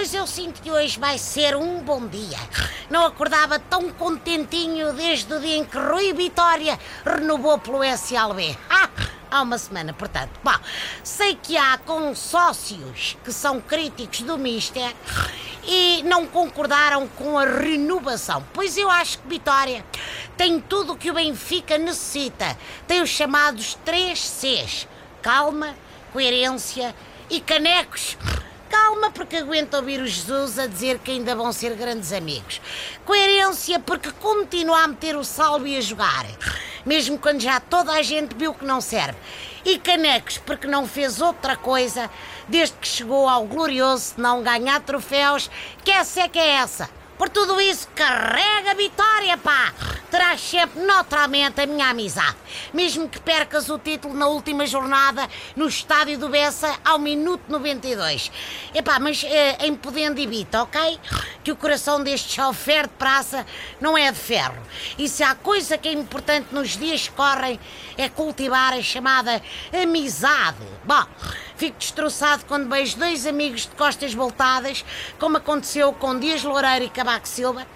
pois eu sinto que hoje vai ser um bom dia. Não acordava tão contentinho desde o dia em que Rui Vitória renovou pelo SLB. Ah, há uma semana, portanto. Bom, sei que há consócios que são críticos do Mister e não concordaram com a renovação. Pois eu acho que Vitória tem tudo o que o Benfica necessita. Tem os chamados 3 Cs: calma, coerência e canecos. Calma, porque aguento ouvir o Jesus a dizer que ainda vão ser grandes amigos. Coerência, porque continua a meter o salvo e a jogar, mesmo quando já toda a gente viu que não serve. E canecos, porque não fez outra coisa desde que chegou ao glorioso não ganhar troféus, que essa é que é essa. Por tudo isso, carrega a vitória, pá! Terás sempre naturalmente a minha amizade. Mesmo que percas o título na última jornada no estádio do Bessa ao minuto 92. Epá, mas eh, em podendo evita, ok? Que o coração deste chofer de praça não é de ferro. E se há coisa que é importante nos dias que correm é cultivar a chamada amizade. Bom, fico destroçado quando vejo dois amigos de costas voltadas, como aconteceu com Dias Loureiro e Cabaco Silva.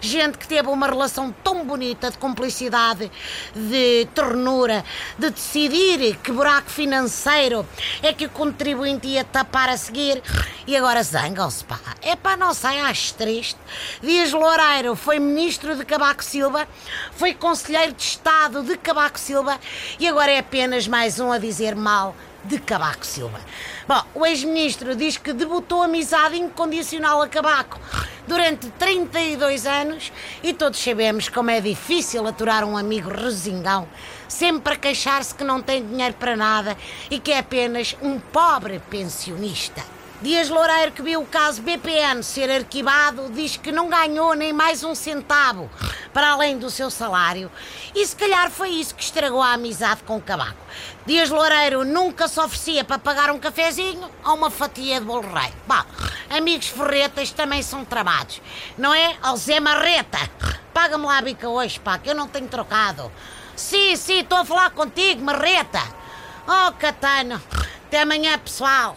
Gente que teve uma relação tão bonita de cumplicidade, de ternura, de decidir que buraco financeiro é que o contribuinte ia tapar a seguir. E agora zangam-se, pá. É pá, não sei, acho triste. Dias Loureiro foi ministro de Cabaco Silva, foi conselheiro de Estado de Cabaco Silva e agora é apenas mais um a dizer mal de Cabaco Silva. Bom, o ex-ministro diz que debutou amizade incondicional a Cabaco durante 32 anos e todos sabemos como é difícil aturar um amigo resingão, sempre a queixar-se que não tem dinheiro para nada e que é apenas um pobre pensionista. Dias Loureiro, que viu o caso BPN ser arquivado, diz que não ganhou nem mais um centavo para além do seu salário. E se calhar foi isso que estragou a amizade com o Cabaco. Dias Loureiro nunca se oferecia para pagar um cafezinho ou uma fatia de bolo rei. Bom, amigos ferretas também são tramados, não é? Ao Zé Marreta. Paga-me lá a bica hoje, pá, que eu não tenho trocado. Sim, sim, estou a falar contigo, Marreta. Oh, Catano. Até amanhã, pessoal.